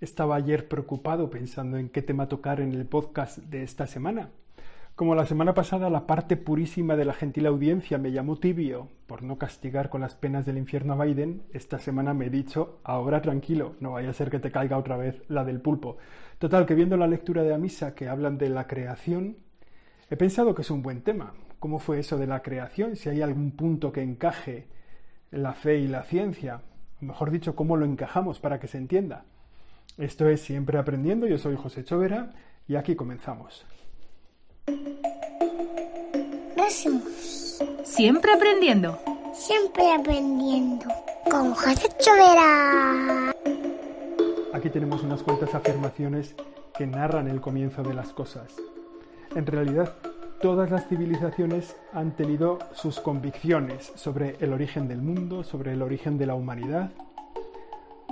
Estaba ayer preocupado pensando en qué tema tocar en el podcast de esta semana. Como la semana pasada la parte purísima de la gentil audiencia me llamó tibio por no castigar con las penas del infierno a Biden, esta semana me he dicho, ahora tranquilo, no vaya a ser que te caiga otra vez la del pulpo. Total, que viendo la lectura de la misa que hablan de la creación, he pensado que es un buen tema. ¿Cómo fue eso de la creación? Si hay algún punto que encaje en la fe y la ciencia, mejor dicho, cómo lo encajamos para que se entienda. Esto es Siempre Aprendiendo, yo soy José Chovera y aquí comenzamos. Siempre aprendiendo. Siempre aprendiendo. Con José Chovera. Aquí tenemos unas cuantas afirmaciones que narran el comienzo de las cosas. En realidad, todas las civilizaciones han tenido sus convicciones sobre el origen del mundo, sobre el origen de la humanidad,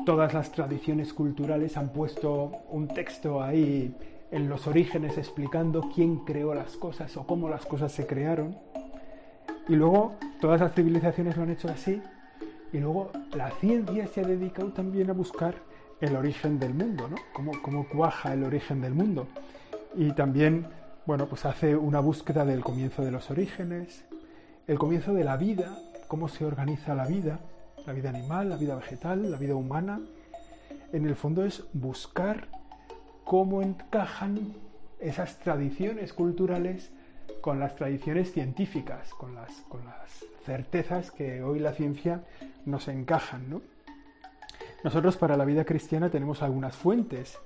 todas las tradiciones culturales han puesto un texto ahí en los orígenes explicando quién creó las cosas o cómo las cosas se crearon. Y luego todas las civilizaciones lo han hecho así. Y luego la ciencia se ha dedicado también a buscar el origen del mundo, ¿no? Cómo, cuaja el origen del mundo. Y también, bueno, pues hace una búsqueda del comienzo de los orígenes, el comienzo de la vida, cómo se organiza la vida la vida animal, la vida vegetal, la vida humana, en el fondo es buscar cómo encajan esas tradiciones culturales con las tradiciones científicas, con las, con las certezas que hoy la ciencia nos encajan. Nosotros para la vida cristiana tenemos algunas fuentes.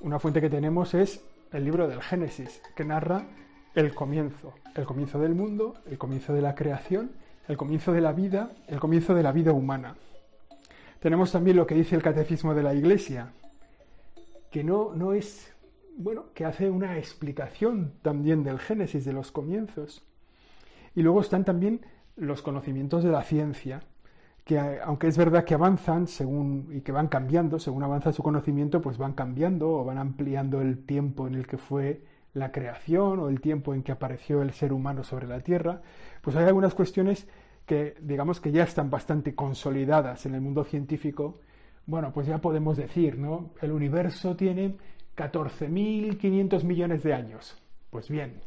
Una fuente que tenemos es el libro del Génesis, que narra el comienzo, el comienzo del mundo, el comienzo de la creación el comienzo de la vida, el comienzo de la vida humana. Tenemos también lo que dice el Catecismo de la Iglesia, que no, no es, bueno, que hace una explicación también del Génesis, de los comienzos. Y luego están también los conocimientos de la ciencia, que aunque es verdad que avanzan según y que van cambiando, según avanza su conocimiento, pues van cambiando o van ampliando el tiempo en el que fue la creación o el tiempo en que apareció el ser humano sobre la Tierra, pues hay algunas cuestiones que digamos que ya están bastante consolidadas en el mundo científico. Bueno, pues ya podemos decir, ¿no? El universo tiene 14.500 millones de años. Pues bien,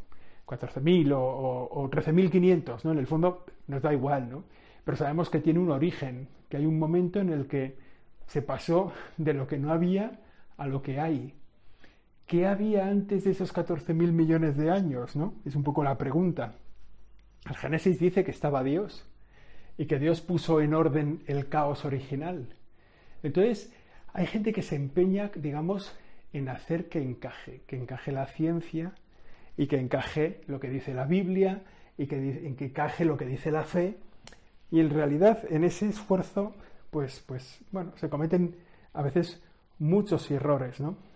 14.000 o, o 13.500, ¿no? En el fondo nos da igual, ¿no? Pero sabemos que tiene un origen, que hay un momento en el que se pasó de lo que no había a lo que hay. ¿Qué había antes de esos 14.000 millones de años? ¿no? Es un poco la pregunta. El Génesis dice que estaba Dios y que Dios puso en orden el caos original. Entonces, hay gente que se empeña, digamos, en hacer que encaje, que encaje la ciencia y que encaje lo que dice la Biblia y que, que encaje lo que dice la fe. Y en realidad, en ese esfuerzo, pues, pues, bueno, se cometen a veces muchos errores, ¿no?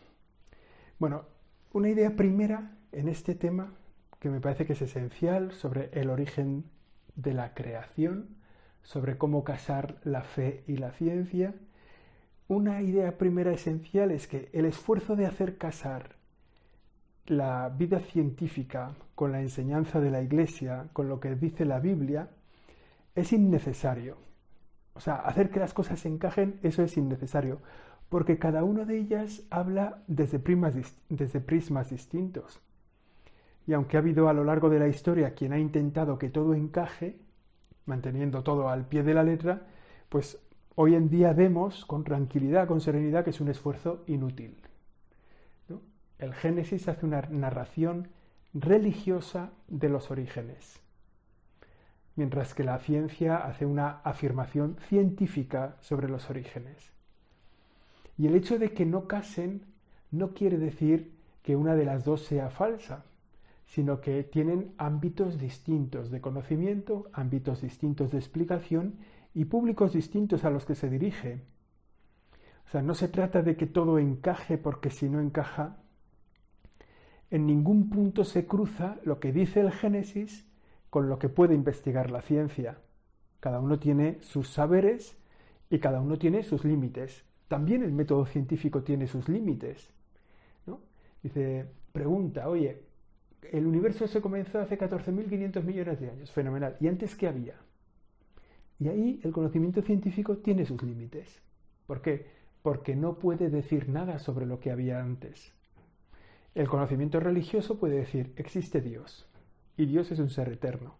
Bueno, una idea primera en este tema que me parece que es esencial sobre el origen de la creación, sobre cómo casar la fe y la ciencia. Una idea primera esencial es que el esfuerzo de hacer casar la vida científica con la enseñanza de la Iglesia, con lo que dice la Biblia, es innecesario. O sea, hacer que las cosas encajen, eso es innecesario porque cada una de ellas habla desde, desde prismas distintos. Y aunque ha habido a lo largo de la historia quien ha intentado que todo encaje, manteniendo todo al pie de la letra, pues hoy en día vemos con tranquilidad, con serenidad, que es un esfuerzo inútil. El Génesis hace una narración religiosa de los orígenes, mientras que la ciencia hace una afirmación científica sobre los orígenes. Y el hecho de que no casen no quiere decir que una de las dos sea falsa, sino que tienen ámbitos distintos de conocimiento, ámbitos distintos de explicación y públicos distintos a los que se dirige. O sea, no se trata de que todo encaje porque si no encaja, en ningún punto se cruza lo que dice el Génesis con lo que puede investigar la ciencia. Cada uno tiene sus saberes y cada uno tiene sus límites también el método científico tiene sus límites. ¿no? Dice, pregunta, oye, el universo se comenzó hace 14.500 millones de años, fenomenal. ¿Y antes qué había? Y ahí el conocimiento científico tiene sus límites. ¿Por qué? porque no puede decir nada sobre lo que había antes. El conocimiento religioso puede decir existe Dios y Dios es un ser eterno.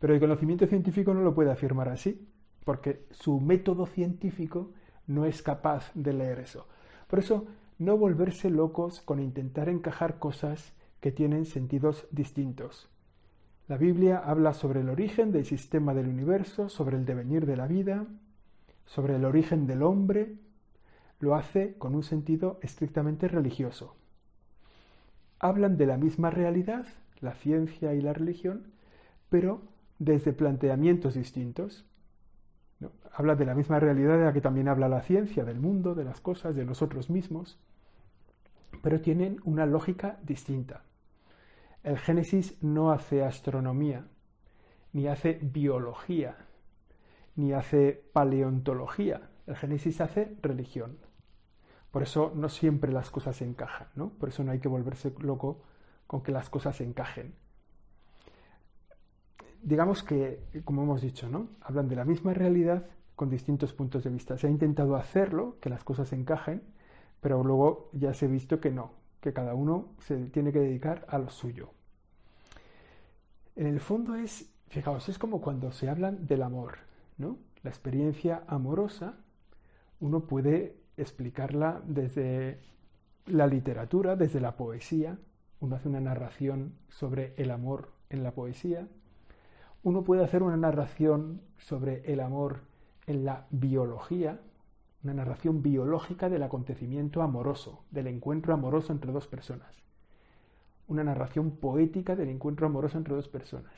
Pero el conocimiento científico no lo puede afirmar así, porque su método científico no es capaz de leer eso. Por eso, no volverse locos con intentar encajar cosas que tienen sentidos distintos. La Biblia habla sobre el origen del sistema del universo, sobre el devenir de la vida, sobre el origen del hombre. Lo hace con un sentido estrictamente religioso. Hablan de la misma realidad, la ciencia y la religión, pero desde planteamientos distintos. Habla de la misma realidad de la que también habla la ciencia, del mundo, de las cosas, de nosotros mismos, pero tienen una lógica distinta. El Génesis no hace astronomía, ni hace biología, ni hace paleontología. El Génesis hace religión. Por eso no siempre las cosas encajan, ¿no? Por eso no hay que volverse loco con que las cosas encajen digamos que, como hemos dicho, ¿no? Hablan de la misma realidad con distintos puntos de vista. Se ha intentado hacerlo, que las cosas encajen, pero luego ya se ha visto que no, que cada uno se tiene que dedicar a lo suyo. En el fondo es, fijaos, es como cuando se hablan del amor, ¿no? La experiencia amorosa, uno puede explicarla desde la literatura, desde la poesía, uno hace una narración sobre el amor en la poesía, uno puede hacer una narración sobre el amor en la biología, una narración biológica del acontecimiento amoroso, del encuentro amoroso entre dos personas. Una narración poética del encuentro amoroso entre dos personas.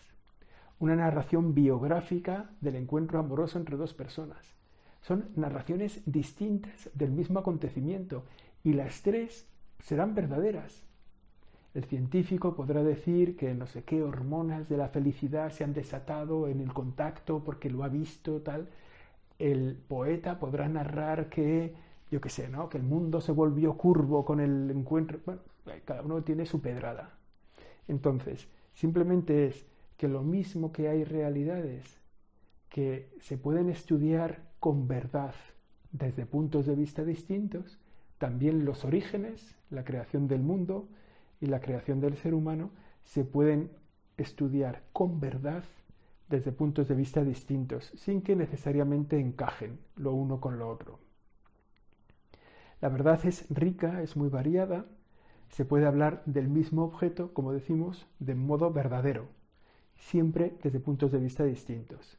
Una narración biográfica del encuentro amoroso entre dos personas. Son narraciones distintas del mismo acontecimiento y las tres serán verdaderas, el científico podrá decir que no sé qué hormonas de la felicidad se han desatado en el contacto porque lo ha visto, tal. El poeta podrá narrar que, yo qué sé, ¿no? Que el mundo se volvió curvo con el encuentro. Bueno, cada uno tiene su pedrada. Entonces, simplemente es que lo mismo que hay realidades que se pueden estudiar con verdad desde puntos de vista distintos, también los orígenes, la creación del mundo, y la creación del ser humano se pueden estudiar con verdad desde puntos de vista distintos, sin que necesariamente encajen lo uno con lo otro. La verdad es rica, es muy variada, se puede hablar del mismo objeto, como decimos, de modo verdadero, siempre desde puntos de vista distintos.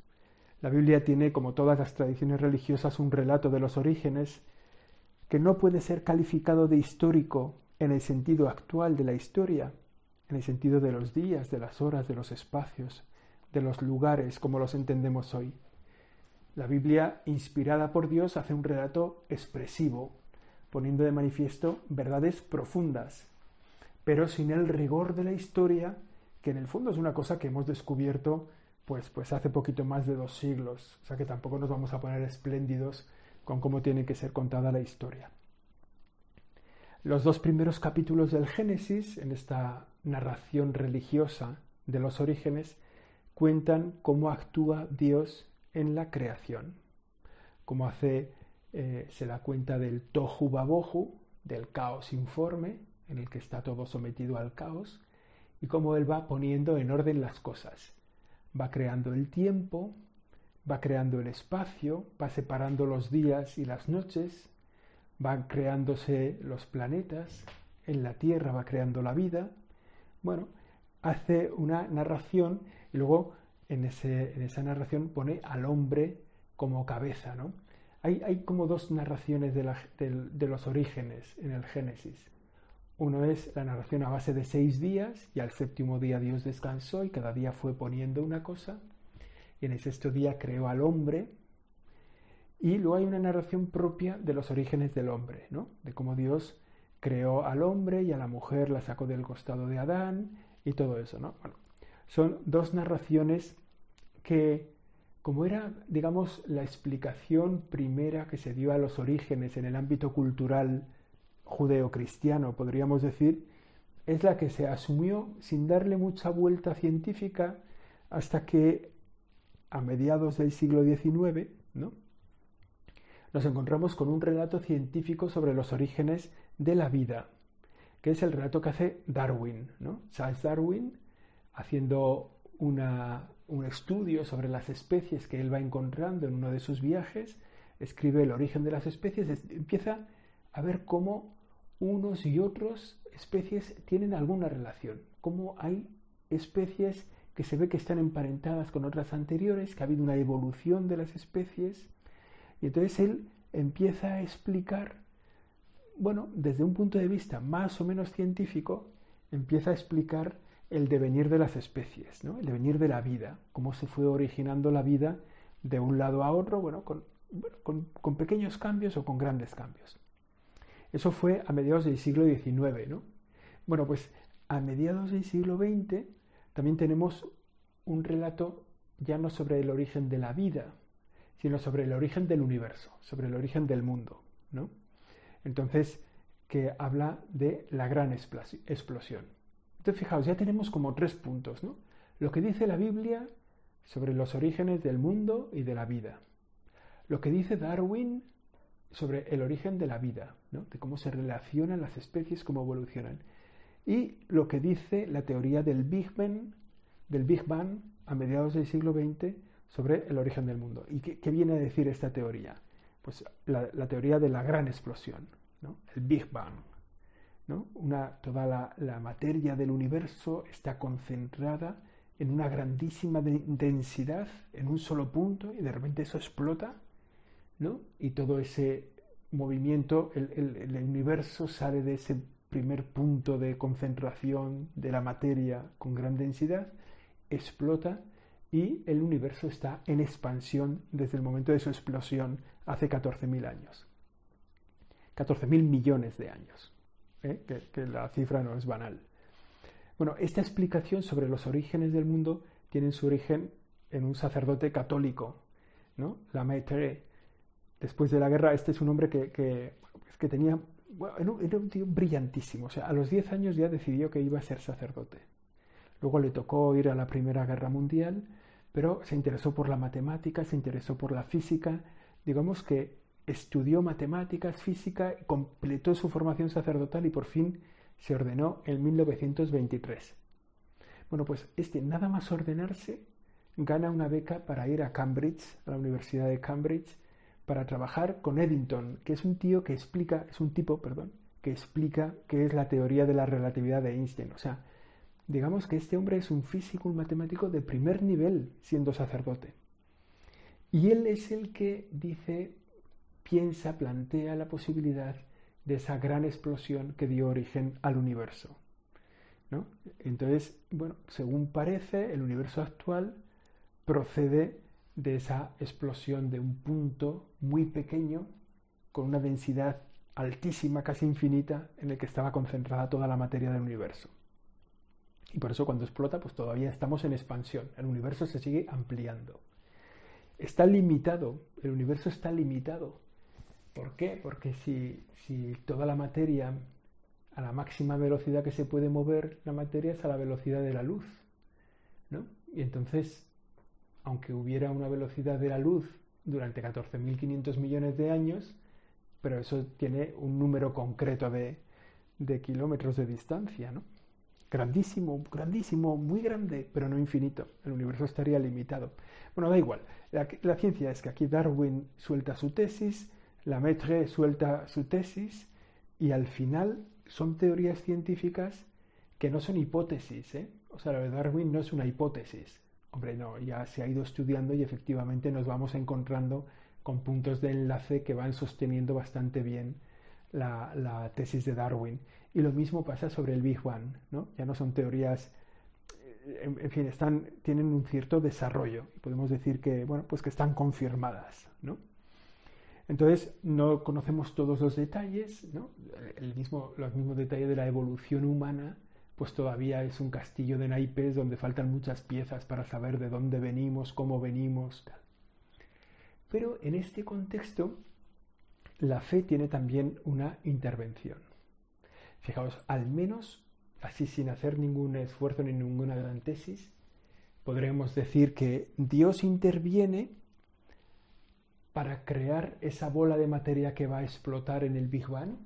La Biblia tiene, como todas las tradiciones religiosas, un relato de los orígenes que no puede ser calificado de histórico en el sentido actual de la historia, en el sentido de los días, de las horas, de los espacios, de los lugares como los entendemos hoy. La Biblia, inspirada por Dios, hace un relato expresivo, poniendo de manifiesto verdades profundas, pero sin el rigor de la historia, que en el fondo es una cosa que hemos descubierto pues, pues hace poquito más de dos siglos, o sea que tampoco nos vamos a poner espléndidos con cómo tiene que ser contada la historia. Los dos primeros capítulos del Génesis, en esta narración religiosa de los orígenes, cuentan cómo actúa Dios en la creación, cómo eh, se da cuenta del tohu babohu, del caos informe, en el que está todo sometido al caos, y cómo Él va poniendo en orden las cosas. Va creando el tiempo, va creando el espacio, va separando los días y las noches, van creándose los planetas, en la Tierra va creando la vida. Bueno, hace una narración y luego en, esa narración pone al hombre como cabeza, ¿no? Hay, hay como dos narraciones de, de los orígenes en el Génesis. Uno es la narración a base de seis días y al séptimo día Dios descansó y cada día fue poniendo una cosa. Y en el sexto día creó al hombre y luego hay una narración propia de los orígenes del hombre, ¿no? de cómo Dios creó al hombre y a la mujer la sacó del costado de Adán y todo eso. ¿no? Bueno, son dos narraciones que, como era, digamos, la explicación primera que se dio a los orígenes en el ámbito cultural judeocristiano, podríamos decir, es la que se asumió sin darle mucha vuelta científica hasta que a mediados del siglo XIX, ¿no? Nos encontramos con un relato científico sobre los orígenes de la vida, que es el relato que hace Darwin, ¿no? Charles Darwin, haciendo un estudio sobre las especies que él va encontrando en uno de sus viajes, escribe el origen de las especies, empieza a ver cómo unos y otros especies tienen alguna relación, cómo hay especies que se ve que están emparentadas con otras anteriores, que ha habido una evolución de las especies, y entonces él empieza a explicar, bueno, desde un punto de vista más o menos científico, empieza a explicar el devenir de las especies, ¿no? el devenir de la vida, cómo se fue originando la vida de un lado a otro, bueno, con, con, pequeños cambios o con grandes cambios. Eso fue a mediados del siglo XIX, ¿no? Bueno, pues a mediados del siglo XX también tenemos un relato ya no sobre el origen de la vida, sino sobre el origen del universo, sobre el origen del mundo, ¿no? Entonces, que habla de la gran explosión. Entonces, fijaos, ya tenemos como tres puntos, ¿no? Lo que dice la Biblia sobre los orígenes del mundo y de la vida. Lo que dice Darwin sobre el origen de la vida, ¿no? de cómo se relacionan las especies, cómo evolucionan. Y lo que dice la teoría del Big Bang, del Big Bang a mediados del siglo XX sobre el origen del mundo. ¿Y qué, viene a decir esta teoría? Pues la, teoría de la gran explosión, ¿no? el Big Bang. ¿no? Toda la, materia del universo está concentrada en una grandísima densidad, en un solo punto, y de repente eso explota, ¿no? y todo ese movimiento, el universo sale de ese primer punto de concentración de la materia con gran densidad, explota y el universo está en expansión desde el momento de su explosión hace 14.000 años. 14.000 millones de años, ¿eh? que, la cifra no es banal. Bueno, esta explicación sobre los orígenes del mundo tiene su origen en un sacerdote católico, ¿no? La Maître. Después de la guerra, este es un hombre que, que, que tenía, era un tío brillantísimo. O sea, a los 10 años ya decidió que iba a ser sacerdote. Luego le tocó ir a la Primera Guerra Mundial pero se interesó por la matemática, se interesó por la física, digamos que estudió matemáticas, física, completó su formación sacerdotal y por fin se ordenó en 1923. Bueno, pues este nada más ordenarse gana una beca para ir a Cambridge, a la Universidad de Cambridge, para trabajar con Eddington, que es un tío que explica, es un tipo, perdón, que explica qué es la teoría de la relatividad de Einstein. O sea, digamos que este hombre es un físico, un matemático de primer nivel siendo sacerdote. Y él es el que dice, piensa, plantea la posibilidad de esa gran explosión que dio origen al universo. ¿no? Entonces, bueno, según parece, el universo actual procede de esa explosión de un punto muy pequeño con una densidad altísima, casi infinita, en el que estaba concentrada toda la materia del universo. Y por eso cuando explota, pues todavía estamos en expansión. El universo se sigue ampliando. Está limitado, el universo está limitado. ¿Por qué? Porque si, si toda la materia, a la máxima velocidad que se puede mover, la materia es a la velocidad de la luz. ¿no? Y entonces, aunque hubiera una velocidad de la luz durante 14.500 millones de años, pero eso tiene un número concreto de, de kilómetros de distancia, ¿no? Grandísimo, grandísimo, muy grande, pero no infinito. El universo estaría limitado. Bueno, da igual. La, ciencia es que aquí Darwin suelta su tesis, la Maître suelta su tesis, y al final son teorías científicas que no son hipótesis. ¿eh? O sea, lo de Darwin no es una hipótesis. Hombre, no, ya se ha ido estudiando y efectivamente nos vamos encontrando con puntos de enlace que van sosteniendo bastante bien la tesis de Darwin. Y lo mismo pasa sobre el Big Bang, ¿no? Ya no son teorías, eh, en, fin, están, tienen un cierto desarrollo. Podemos decir que, bueno, pues que están confirmadas, ¿no? Entonces, no conocemos todos los detalles, ¿no? El mismo, los mismos detalles de la evolución humana, pues todavía es un castillo de naipes donde faltan muchas piezas para saber de dónde venimos, cómo venimos, tal. Pero en este contexto, la fe tiene también una intervención. Fijaos, al menos, así sin hacer ningún esfuerzo ni ninguna gran tesis, podremos decir que Dios interviene para crear esa bola de materia que va a explotar en el Big Bang?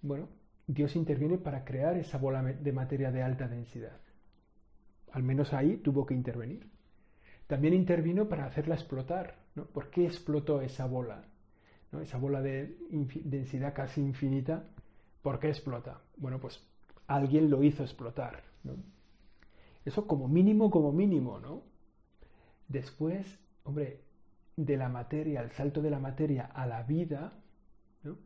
Bueno, Dios interviene para crear esa bola de materia de alta densidad. Al menos ahí tuvo que intervenir. También intervino para hacerla explotar. ¿Por qué explotó esa bola? Esa bola de densidad casi infinita. ¿Por qué explota? Bueno, pues alguien lo hizo explotar. Eso como mínimo, como mínimo, ¿no? Después, hombre, de la materia, el salto de la materia a la vida,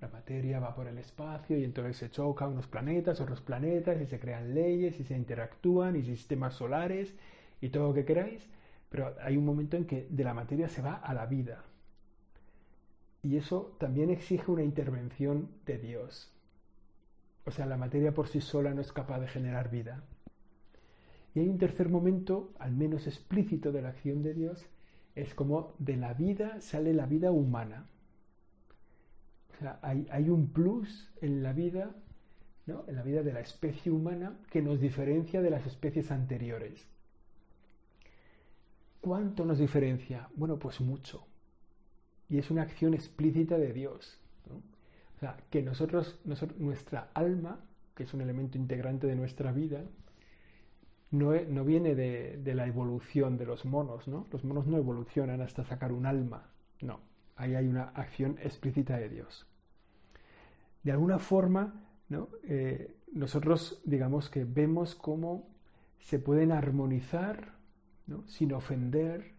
la materia va por el espacio y entonces se chocan unos planetas, otros planetas, y se crean leyes, y se interactúan, y sistemas solares, y todo lo que queráis, pero hay un momento en que de la materia se va a la vida. Y eso también exige una intervención de Dios. O sea, la materia por sí sola no es capaz de generar vida. Y hay un tercer momento, al menos explícito de la acción de Dios, es como de la vida sale la vida humana. O sea, hay, un plus en la vida, ¿no? en la vida de la especie humana, que nos diferencia de las especies anteriores. ¿Cuánto nos diferencia? Bueno, pues mucho. Y es una acción explícita de Dios. O sea, que nosotros, nuestra alma, que es un elemento integrante de nuestra vida, no, no viene de, de, la evolución de los monos, ¿no? Los monos no evolucionan hasta sacar un alma, no. Ahí hay una acción explícita de Dios. De alguna forma, ¿no? Eh, nosotros digamos que vemos cómo se pueden armonizar ¿no? sin ofender,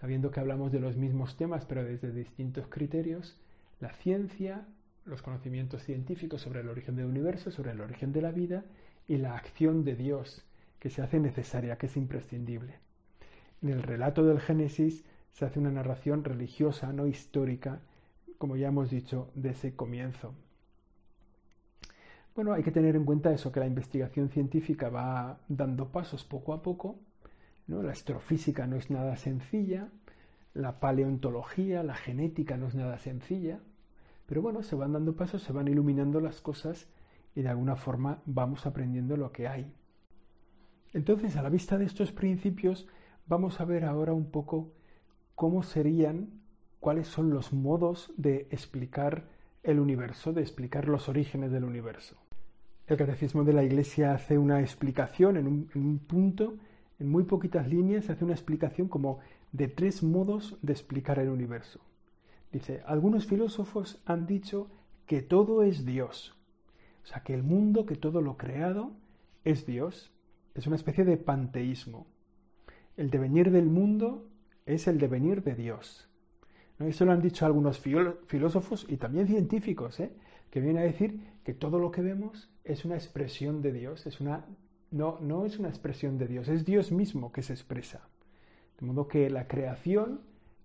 sabiendo que hablamos de los mismos temas, pero desde distintos criterios, la ciencia, los conocimientos científicos sobre el origen del universo, sobre el origen de la vida y la acción de Dios que se hace necesaria, que es imprescindible. En el relato del Génesis se hace una narración religiosa, no histórica, como ya hemos dicho, de ese comienzo. Bueno, hay que tener en cuenta eso, que la investigación científica va dando pasos poco a poco. La astrofísica no es nada sencilla, la paleontología, la genética no es nada sencilla, pero bueno, se van dando pasos, se van iluminando las cosas y de alguna forma vamos aprendiendo lo que hay. Entonces, a la vista de estos principios, vamos a ver ahora un poco cómo serían, cuáles son los modos de explicar el universo, de explicar los orígenes del universo. El Catecismo de la Iglesia hace una explicación en un, punto, en muy poquitas líneas, hace una explicación como de tres modos de explicar el universo. Dice, algunos filósofos han dicho que todo es Dios, o sea, que el mundo, que todo lo creado es Dios, es una especie de panteísmo. El devenir del mundo es el devenir de Dios. ¿No? Eso lo han dicho algunos filósofos y también científicos, ¿eh? que vienen a decir que todo lo que vemos es una expresión de Dios, es una, no, no es una expresión de Dios, es Dios mismo que se expresa. De modo que la creación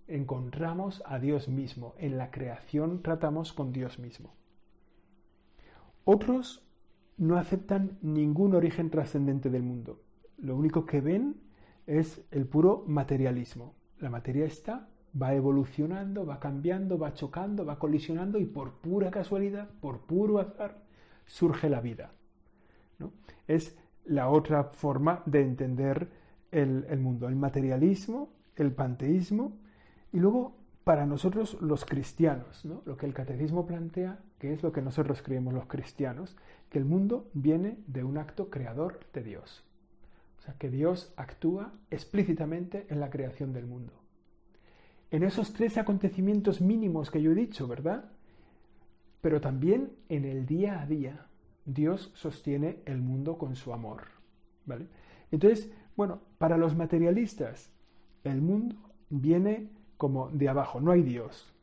encontramos a Dios mismo, en la creación tratamos con Dios mismo. Otros no aceptan ningún origen trascendente del mundo. Lo único que ven es el puro materialismo. La materia está, va evolucionando, va cambiando, va chocando, va colisionando y por pura casualidad, por puro azar, surge la vida. ¿no? Es la otra forma de entender el, mundo, el materialismo, el panteísmo y luego para nosotros los cristianos, ¿no? lo que el catecismo plantea, que es lo que nosotros creemos los cristianos, que el mundo viene de un acto creador de Dios. O sea, que Dios actúa explícitamente en la creación del mundo. En esos tres acontecimientos mínimos que yo he dicho, ¿verdad? Pero también en el día a día, Dios sostiene el mundo con su amor. ¿Vale? Entonces, bueno, para los materialistas, el mundo viene como de abajo, no hay Dios.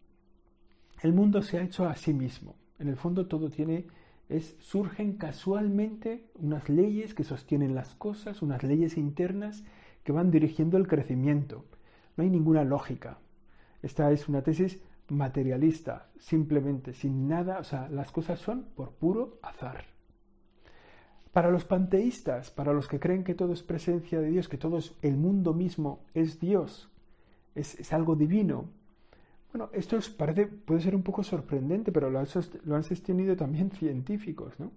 El mundo se ha hecho a sí mismo. En el fondo todo tiene es surgen casualmente unas leyes que sostienen las cosas, unas leyes internas que van dirigiendo el crecimiento. No hay ninguna lógica. Esta es una tesis materialista, simplemente, sin nada, o sea, las cosas son por puro azar. Para los panteístas, para los que creen que todo es presencia de Dios, que todo es el mundo mismo es Dios, es, algo divino. Bueno, esto parece, puede ser un poco sorprendente, pero lo han, lo han sostenido también científicos. ¿no?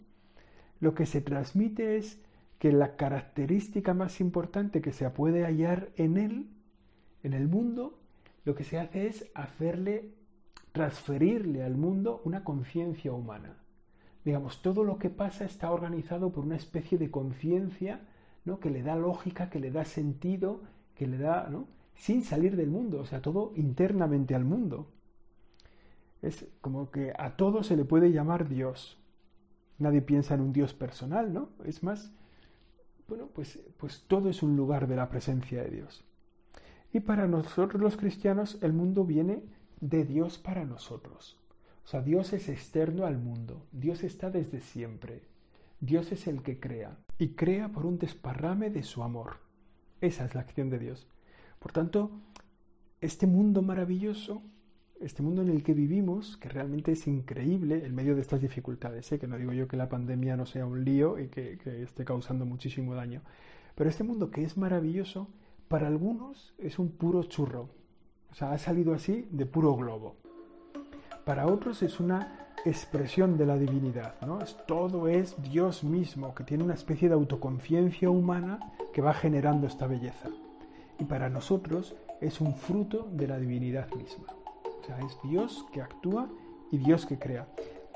Lo que se transmite es que la característica más importante que se puede hallar en él, en el mundo, lo que se hace es hacerle, transferirle al mundo una conciencia humana. Digamos, todo lo que pasa está organizado por una especie de conciencia ¿no? que le da lógica, que le da sentido, que le da, ¿no? sin salir del mundo, o sea, todo internamente al mundo. Es como que a todo se le puede llamar Dios. Nadie piensa en un Dios personal, ¿no? Es más, bueno, pues, pues todo es un lugar de la presencia de Dios. Y para nosotros los cristianos el mundo viene de Dios para nosotros. O sea, Dios es externo al mundo. Dios está desde siempre. Dios es el que crea. Y crea por un desparrame de su amor. Esa es la acción de Dios. Por tanto, este mundo maravilloso, este mundo en el que vivimos, que realmente es increíble en medio de estas dificultades, ¿eh? que no digo yo que la pandemia no sea un lío y que esté causando muchísimo daño, pero este mundo que es maravilloso, para algunos es un puro churro. O sea, ha salido así de puro globo. Para otros es una expresión de la divinidad, ¿no? Es, todo es Dios mismo, que tiene una especie de autoconciencia humana que va generando esta belleza. Y para nosotros es un fruto de la divinidad misma. O sea, es Dios que actúa y Dios que crea.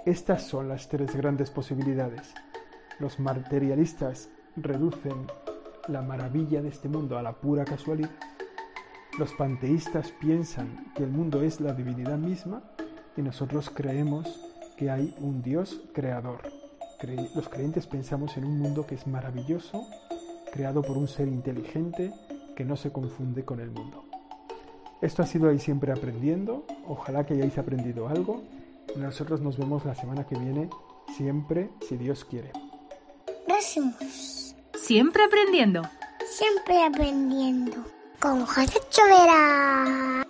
Estas son las tres grandes posibilidades. Los materialistas reducen la maravilla de este mundo a la pura casualidad. Los panteístas piensan que el mundo es la divinidad misma y nosotros creemos que hay un Dios creador. los creyentes pensamos en un mundo que es maravilloso, creado por un ser inteligente que no se confunde con el mundo. Esto ha sido ahí siempre aprendiendo. Ojalá que hayáis aprendido algo. Nosotros nos vemos la semana que viene, siempre, si Dios quiere. Gracias. Siempre aprendiendo. Siempre aprendiendo. Con José Chovera.